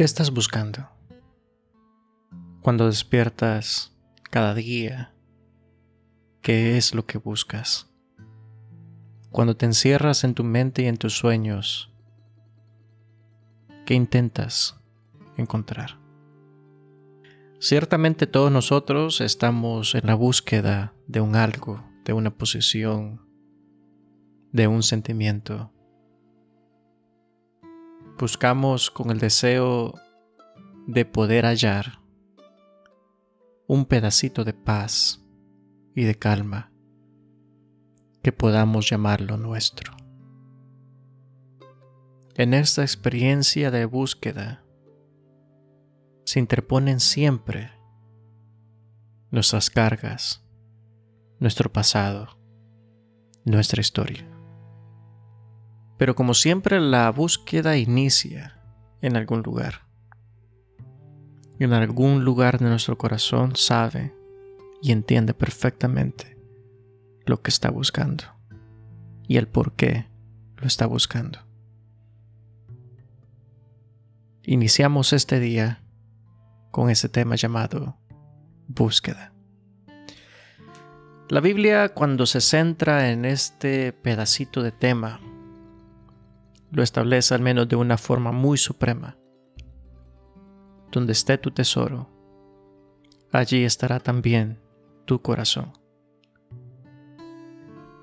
¿Qué estás buscando? Cuando despiertas cada día, ¿qué es lo que buscas? Cuando te encierras en tu mente y en tus sueños, ¿qué intentas encontrar? Ciertamente todos nosotros estamos en la búsqueda de un algo, de una posición, de un sentimiento. Buscamos con el deseo de poder hallar un pedacito de paz y de calma que podamos llamarlo nuestro. En esta experiencia de búsqueda se interponen siempre nuestras cargas, nuestro pasado, nuestra historia. Pero como siempre la búsqueda inicia en algún lugar. Y en algún lugar de nuestro corazón sabe y entiende perfectamente lo que está buscando y el por qué lo está buscando. Iniciamos este día con ese tema llamado búsqueda. La Biblia cuando se centra en este pedacito de tema, lo establece al menos de una forma muy suprema. Donde esté tu tesoro, allí estará también tu corazón.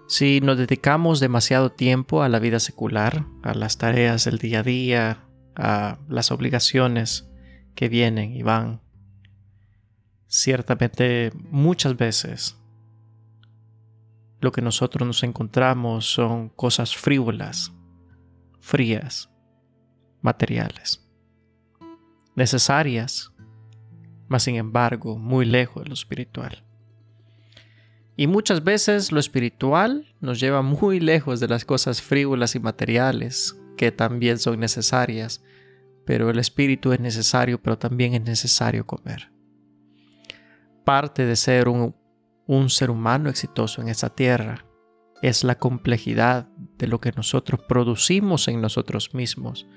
Si nos dedicamos demasiado tiempo a la vida secular, a las tareas del día a día, a las obligaciones que vienen y van, ciertamente muchas veces lo que nosotros nos encontramos son cosas frívolas, frías, materiales, necesarias, mas sin embargo muy lejos de lo espiritual. Y muchas veces lo espiritual nos lleva muy lejos de las cosas frívolas y materiales, que también son necesarias, pero el espíritu es necesario, pero también es necesario comer. Parte de ser un, un ser humano exitoso en esta tierra es la complejidad de lo que nosotros producimos en nosotros mismos.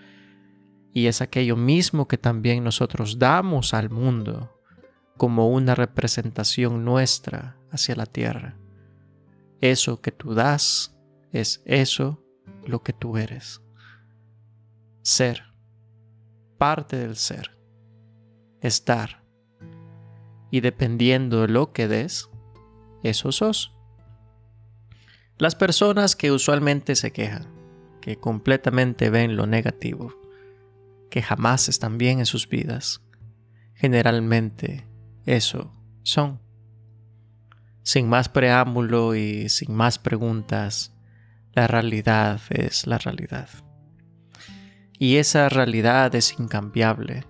Y es aquello mismo que también nosotros damos al mundo como una representación nuestra hacia la tierra. Eso que tú das es eso lo que tú eres. Ser, parte del ser, estar. Y dependiendo de lo que des, eso sos. Las personas que usualmente se quejan, que completamente ven lo negativo, que jamás están bien en sus vidas, generalmente eso son. Sin más preámbulo y sin más preguntas, la realidad es la realidad. Y esa realidad es incambiable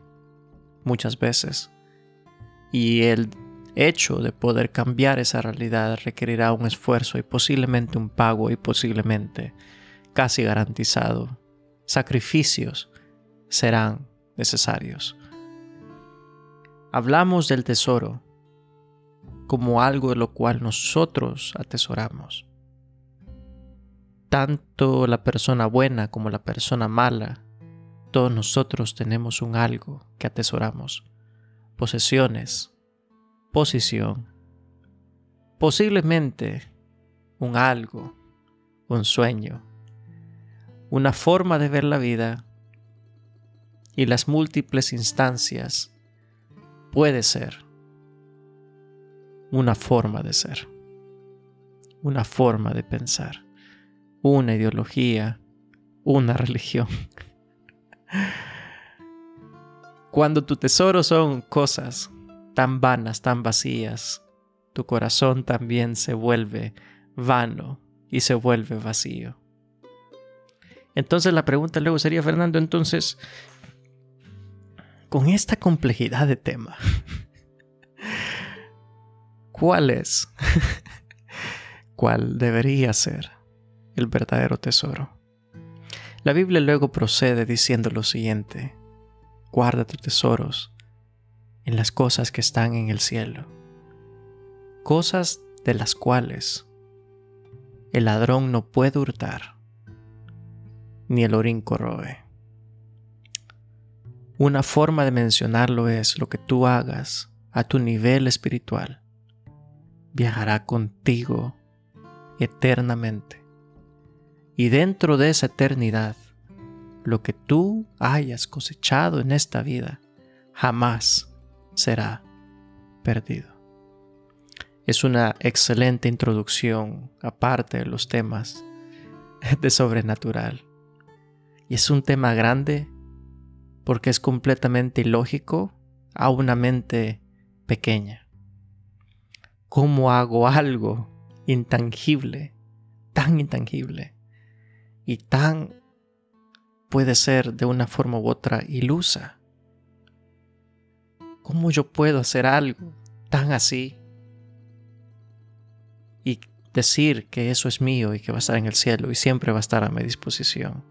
muchas veces. Y el hecho de poder cambiar esa realidad requerirá un esfuerzo y posiblemente un pago y posiblemente, casi garantizado, sacrificios serán necesarios. Hablamos del tesoro como algo de lo cual nosotros atesoramos. Tanto la persona buena como la persona mala, todos nosotros tenemos un algo que atesoramos. Posesiones, posición, posiblemente un algo, un sueño, una forma de ver la vida y las múltiples instancias puede ser una forma de ser, una forma de pensar, una ideología, una religión. Cuando tu tesoro son cosas tan vanas, tan vacías, tu corazón también se vuelve vano y se vuelve vacío. Entonces la pregunta luego sería, Fernando, entonces, con esta complejidad de tema, ¿cuál es? ¿Cuál debería ser el verdadero tesoro? La Biblia luego procede diciendo lo siguiente, guarda tus tesoros en las cosas que están en el cielo, cosas de las cuales el ladrón no puede hurtar, ni el orín corroe. Una forma de mencionarlo es lo que tú hagas a tu nivel espiritual viajará contigo eternamente. Y dentro de esa eternidad, lo que tú hayas cosechado en esta vida jamás será perdido. Es una excelente introducción aparte de los temas de sobrenatural. Y es un tema grande porque es completamente ilógico a una mente pequeña. ¿Cómo hago algo intangible, tan intangible y tan puede ser de una forma u otra ilusa? ¿Cómo yo puedo hacer algo tan así y decir que eso es mío y que va a estar en el cielo y siempre va a estar a mi disposición?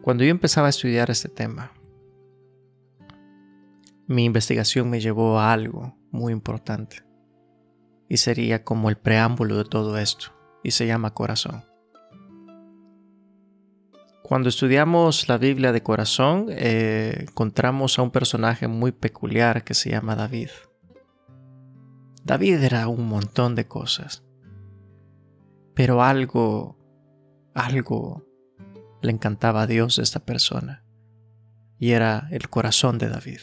Cuando yo empezaba a estudiar este tema, mi investigación me llevó a algo muy importante y sería como el preámbulo de todo esto y se llama corazón. Cuando estudiamos la Biblia de corazón eh, encontramos a un personaje muy peculiar que se llama David. David era un montón de cosas, pero algo, algo le encantaba a Dios esta persona y era el corazón de David.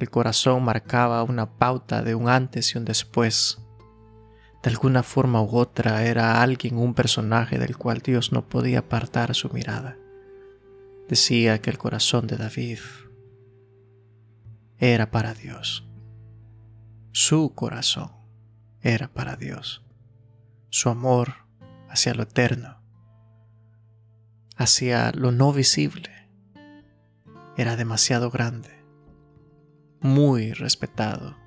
El corazón marcaba una pauta de un antes y un después. De alguna forma u otra era alguien, un personaje del cual Dios no podía apartar su mirada. Decía que el corazón de David era para Dios. Su corazón era para Dios. Su amor hacia lo eterno, hacia lo no visible, era demasiado grande muy respetado.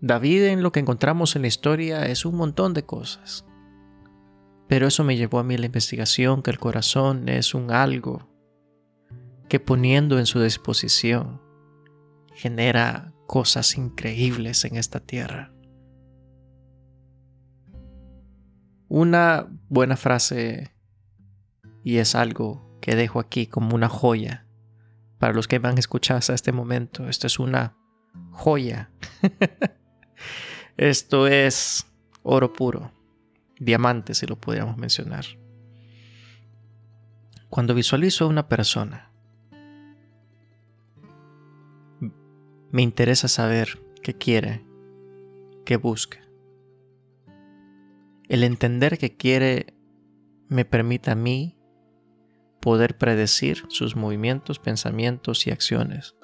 David en lo que encontramos en la historia es un montón de cosas. Pero eso me llevó a mí la investigación que el corazón es un algo que poniendo en su disposición genera cosas increíbles en esta tierra. Una buena frase, y es algo que dejo aquí como una joya, para los que me han escuchado hasta este momento, esto es una joya. esto es oro puro, diamante si lo pudiéramos mencionar. Cuando visualizo a una persona, me interesa saber qué quiere, qué busca. El entender qué quiere me permite a mí poder predecir sus movimientos, pensamientos y acciones.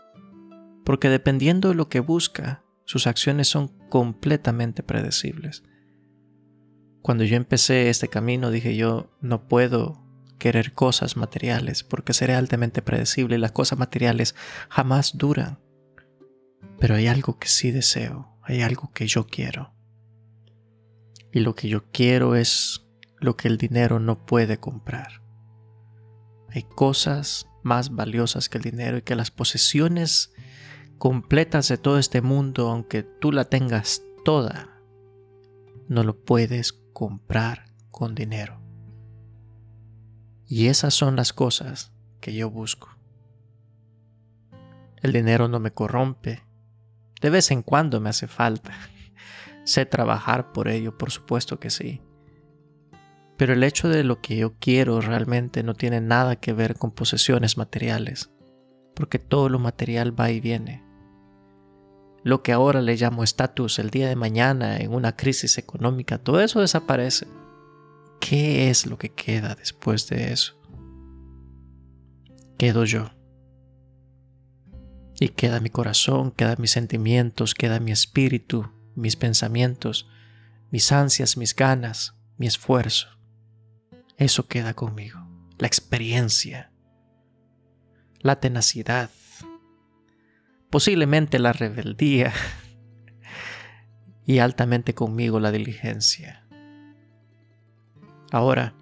Porque dependiendo de lo que busca, sus acciones son completamente predecibles. Cuando yo empecé este camino dije yo no puedo querer cosas materiales porque seré altamente predecible y las cosas materiales jamás duran. Pero hay algo que sí deseo, hay algo que yo quiero. Y lo que yo quiero es lo que el dinero no puede comprar. Hay cosas más valiosas que el dinero y que las posesiones completas de todo este mundo, aunque tú la tengas toda, no lo puedes comprar con dinero. Y esas son las cosas que yo busco. El dinero no me corrompe. De vez en cuando me hace falta. sé trabajar por ello, por supuesto que sí. Pero el hecho de lo que yo quiero realmente no tiene nada que ver con posesiones materiales, porque todo lo material va y viene. Lo que ahora le llamo estatus el día de mañana en una crisis económica, todo eso desaparece. ¿Qué es lo que queda después de eso? Quedo yo. Y queda mi corazón, quedan mis sentimientos, queda mi espíritu, mis pensamientos, mis ansias, mis ganas, mi esfuerzo. Eso queda conmigo. La experiencia, la tenacidad, posiblemente la rebeldía y altamente conmigo la diligencia. Ahora,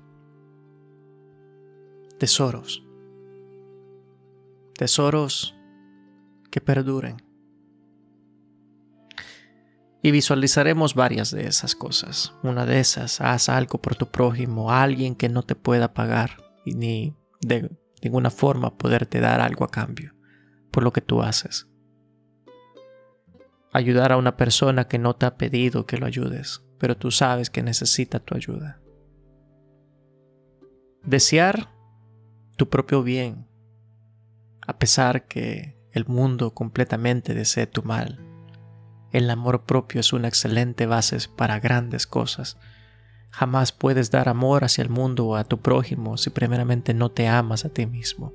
tesoros, tesoros que perduren y visualizaremos varias de esas cosas. Una de esas, haz algo por tu prójimo, alguien que no te pueda pagar ni de ninguna forma poderte dar algo a cambio por lo que tú haces. Ayudar a una persona que no te ha pedido que lo ayudes, pero tú sabes que necesita tu ayuda. Desear tu propio bien, a pesar que el mundo completamente desee tu mal. El amor propio es una excelente base para grandes cosas. Jamás puedes dar amor hacia el mundo o a tu prójimo si primeramente no te amas a ti mismo.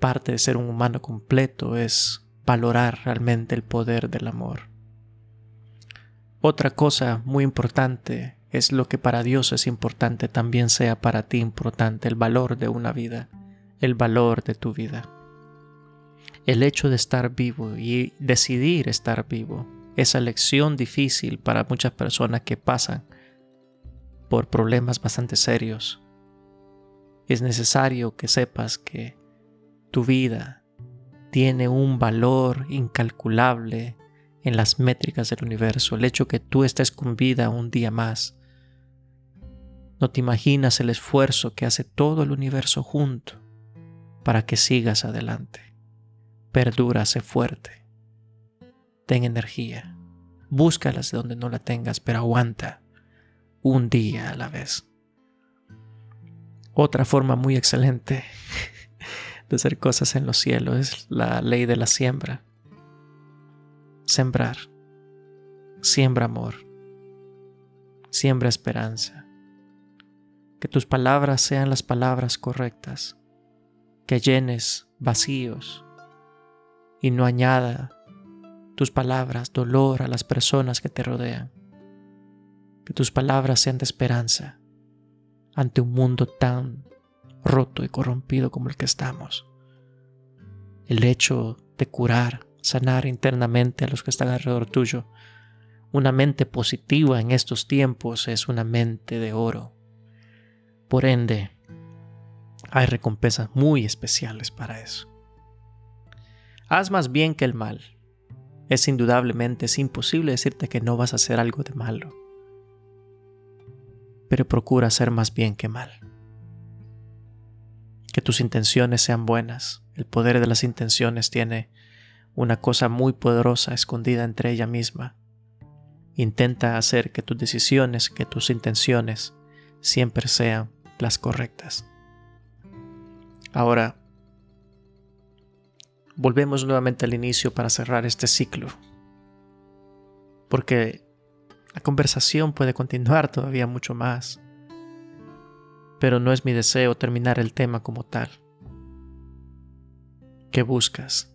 Parte de ser un humano completo es valorar realmente el poder del amor. Otra cosa muy importante es lo que para Dios es importante también sea para ti importante, el valor de una vida, el valor de tu vida. El hecho de estar vivo y decidir estar vivo, esa lección difícil para muchas personas que pasan por problemas bastante serios. Es necesario que sepas que tu vida tiene un valor incalculable en las métricas del universo. El hecho que tú estés con vida un día más no te imaginas el esfuerzo que hace todo el universo junto para que sigas adelante. Perdura, sé fuerte. Ten energía. Búscalas de donde no la tengas, pero aguanta un día a la vez. Otra forma muy excelente de hacer cosas en los cielos es la ley de la siembra. Sembrar. Siembra amor. Siembra esperanza que tus palabras sean las palabras correctas, que llenes vacíos y no añada tus palabras dolor a las personas que te rodean, que tus palabras sean de esperanza ante un mundo tan roto y corrompido como el que estamos. El hecho de curar, sanar internamente a los que están alrededor tuyo, una mente positiva en estos tiempos es una mente de oro por ende, hay recompensas muy especiales para eso. Haz más bien que el mal. Es indudablemente imposible decirte que no vas a hacer algo de malo. Pero procura hacer más bien que mal. Que tus intenciones sean buenas. El poder de las intenciones tiene una cosa muy poderosa escondida entre ella misma. Intenta hacer que tus decisiones, que tus intenciones siempre sean las correctas. Ahora, volvemos nuevamente al inicio para cerrar este ciclo, porque la conversación puede continuar todavía mucho más, pero no es mi deseo terminar el tema como tal. ¿Qué buscas?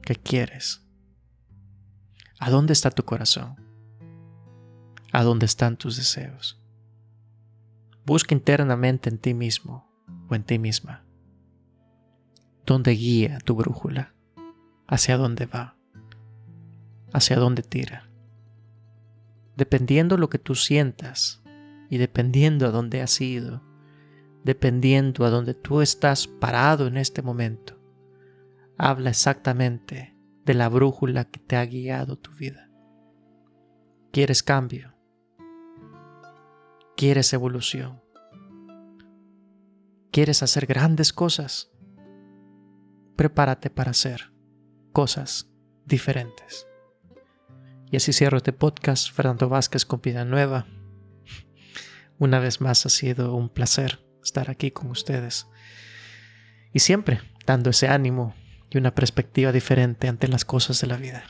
¿Qué quieres? ¿A dónde está tu corazón? ¿A dónde están tus deseos? Busca internamente en ti mismo o en ti misma. ¿Dónde guía tu brújula? ¿Hacia dónde va? ¿Hacia dónde tira? Dependiendo lo que tú sientas y dependiendo a dónde has ido, dependiendo a dónde tú estás parado en este momento, habla exactamente de la brújula que te ha guiado tu vida. ¿Quieres cambio? ¿Quieres evolución? ¿Quieres hacer grandes cosas? Prepárate para hacer cosas diferentes. Y así cierro este podcast, Fernando Vázquez con Vida Nueva. Una vez más ha sido un placer estar aquí con ustedes. Y siempre dando ese ánimo y una perspectiva diferente ante las cosas de la vida.